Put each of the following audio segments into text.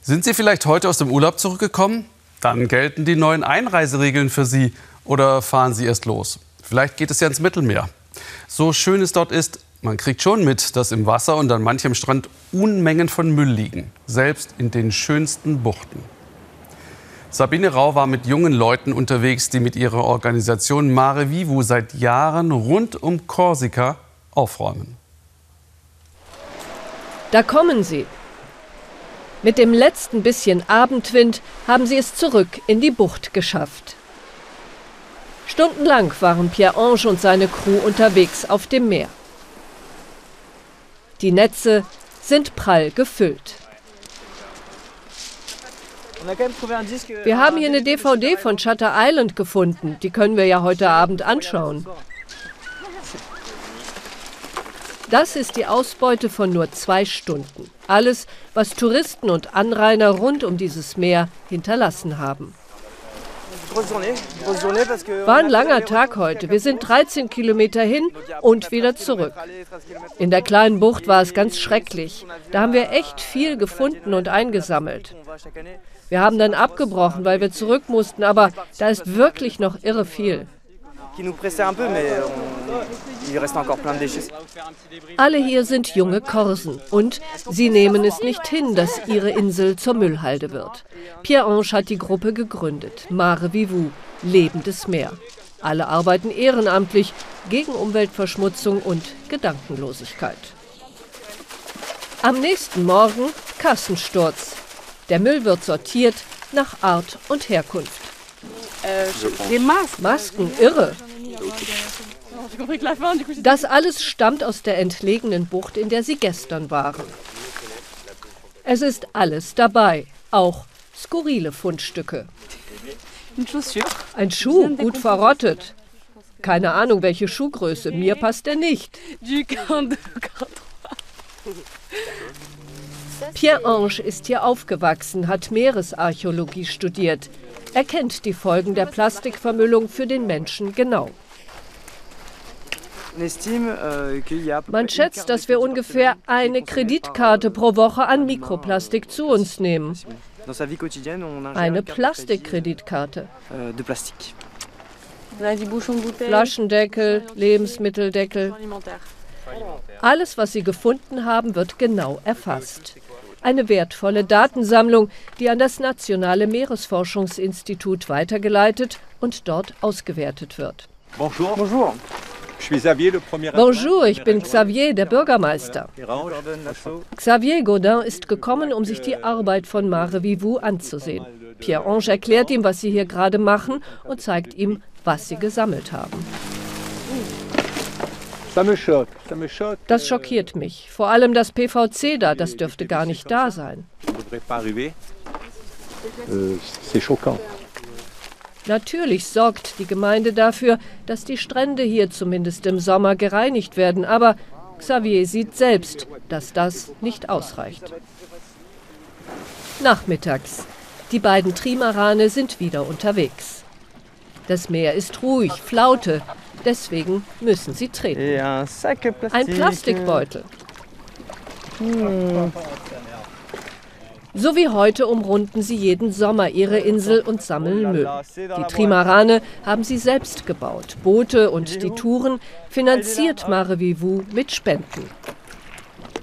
Sind Sie vielleicht heute aus dem Urlaub zurückgekommen? Dann gelten die neuen Einreiseregeln für Sie oder fahren Sie erst los. Vielleicht geht es ja ins Mittelmeer. So schön es dort ist, man kriegt schon mit, dass im Wasser und an manchem Strand Unmengen von Müll liegen, selbst in den schönsten Buchten. Sabine Rau war mit jungen Leuten unterwegs, die mit ihrer Organisation Mare Vivu seit Jahren rund um Korsika aufräumen. Da kommen sie. Mit dem letzten bisschen Abendwind haben sie es zurück in die Bucht geschafft. Stundenlang waren Pierre-Ange und seine Crew unterwegs auf dem Meer. Die Netze sind prall gefüllt. Wir haben hier eine DVD von Shutter Island gefunden. Die können wir ja heute Abend anschauen. Das ist die Ausbeute von nur zwei Stunden. Alles, was Touristen und Anrainer rund um dieses Meer hinterlassen haben. War ein langer Tag heute. Wir sind 13 Kilometer hin und wieder zurück. In der kleinen Bucht war es ganz schrecklich. Da haben wir echt viel gefunden und eingesammelt. Wir haben dann abgebrochen, weil wir zurück mussten, aber da ist wirklich noch irre viel. Alle hier sind junge Korsen und sie nehmen es nicht hin, dass ihre Insel zur Müllhalde wird. Pierre-Ange hat die Gruppe gegründet, Mare Vivu, lebendes Meer. Alle arbeiten ehrenamtlich gegen Umweltverschmutzung und Gedankenlosigkeit. Am nächsten Morgen Kassensturz. Der Müll wird sortiert nach Art und Herkunft. Äh, Masken, irre. Das alles stammt aus der entlegenen Bucht, in der sie gestern waren. Es ist alles dabei, auch skurrile Fundstücke. Ein Schuh, gut verrottet. Keine Ahnung, welche Schuhgröße. Mir passt er nicht. Pierre-Ange ist hier aufgewachsen, hat Meeresarchäologie studiert. Er kennt die Folgen der Plastikvermüllung für den Menschen genau. Man schätzt, dass wir ungefähr eine Kreditkarte pro Woche an Mikroplastik zu uns nehmen. Eine Plastikkreditkarte. Flaschendeckel, Lebensmitteldeckel. Alles, was Sie gefunden haben, wird genau erfasst. Eine wertvolle Datensammlung, die an das Nationale Meeresforschungsinstitut weitergeleitet und dort ausgewertet wird. Bonjour. Bonjour. Bonjour, ich bin Xavier, der Bürgermeister. Xavier Godin ist gekommen, um sich die Arbeit von Mare Vivu anzusehen. Pierre-Ange erklärt ihm, was sie hier gerade machen und zeigt ihm, was sie gesammelt haben. Das schockiert mich. Vor allem das PVC da, das dürfte gar nicht da sein. Euh, Natürlich sorgt die Gemeinde dafür, dass die Strände hier zumindest im Sommer gereinigt werden, aber Xavier sieht selbst, dass das nicht ausreicht. Nachmittags. Die beiden Trimarane sind wieder unterwegs. Das Meer ist ruhig, Flaute, deswegen müssen sie treten. Ein Plastikbeutel. Hm. So wie heute umrunden sie jeden Sommer ihre Insel und sammeln Müll. Die Trimarane haben sie selbst gebaut. Boote und die Touren finanziert Mare Vivu mit Spenden.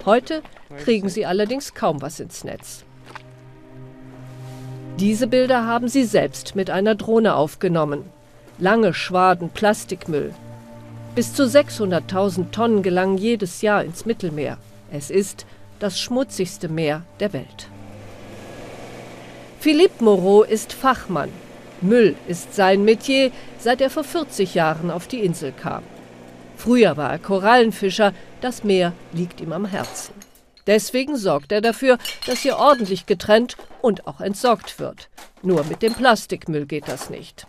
Heute kriegen sie allerdings kaum was ins Netz. Diese Bilder haben sie selbst mit einer Drohne aufgenommen. Lange Schwaden Plastikmüll. Bis zu 600.000 Tonnen gelangen jedes Jahr ins Mittelmeer. Es ist das schmutzigste Meer der Welt. Philippe Moreau ist Fachmann. Müll ist sein Metier, seit er vor 40 Jahren auf die Insel kam. Früher war er Korallenfischer, das Meer liegt ihm am Herzen. Deswegen sorgt er dafür, dass hier ordentlich getrennt und auch entsorgt wird. Nur mit dem Plastikmüll geht das nicht.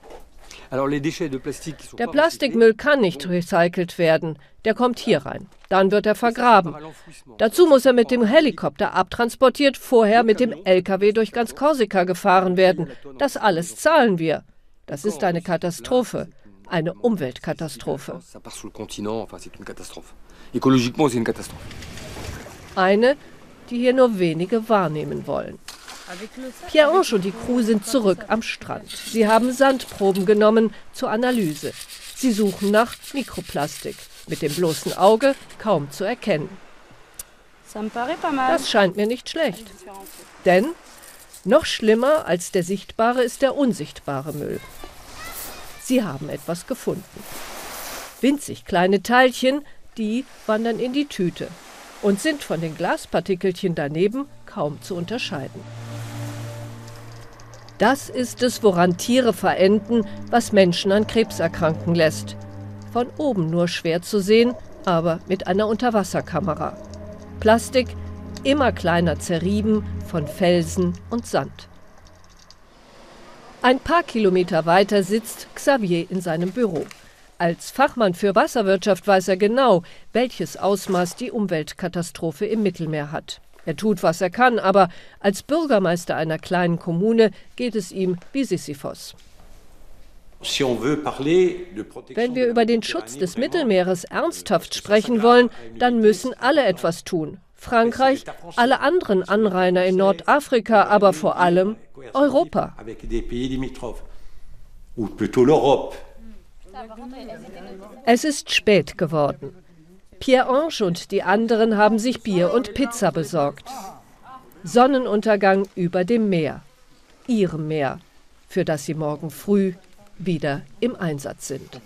Der Plastikmüll kann nicht recycelt werden. Der kommt hier rein. Dann wird er vergraben. Dazu muss er mit dem Helikopter abtransportiert, vorher mit dem LKW durch ganz Korsika gefahren werden. Das alles zahlen wir. Das ist eine Katastrophe. Eine Umweltkatastrophe. Eine, die hier nur wenige wahrnehmen wollen. Pierre-Ange und die Crew sind zurück am Strand. Sie haben Sandproben genommen zur Analyse. Sie suchen nach Mikroplastik, mit dem bloßen Auge kaum zu erkennen. Das scheint mir nicht schlecht. Denn noch schlimmer als der sichtbare ist der unsichtbare Müll. Sie haben etwas gefunden. Winzig kleine Teilchen, die wandern in die Tüte und sind von den Glaspartikelchen daneben kaum zu unterscheiden. Das ist es, woran Tiere verenden, was Menschen an Krebs erkranken lässt. Von oben nur schwer zu sehen, aber mit einer Unterwasserkamera. Plastik immer kleiner zerrieben von Felsen und Sand. Ein paar Kilometer weiter sitzt Xavier in seinem Büro. Als Fachmann für Wasserwirtschaft weiß er genau, welches Ausmaß die Umweltkatastrophe im Mittelmeer hat. Er tut, was er kann, aber als Bürgermeister einer kleinen Kommune geht es ihm wie Sisyphos. Wenn wir über den Schutz des Mittelmeeres ernsthaft sprechen wollen, dann müssen alle etwas tun. Frankreich, alle anderen Anrainer in Nordafrika, aber vor allem Europa. Es ist spät geworden. Pierre-Ange und die anderen haben sich Bier und Pizza besorgt. Sonnenuntergang über dem Meer, ihrem Meer, für das sie morgen früh wieder im Einsatz sind.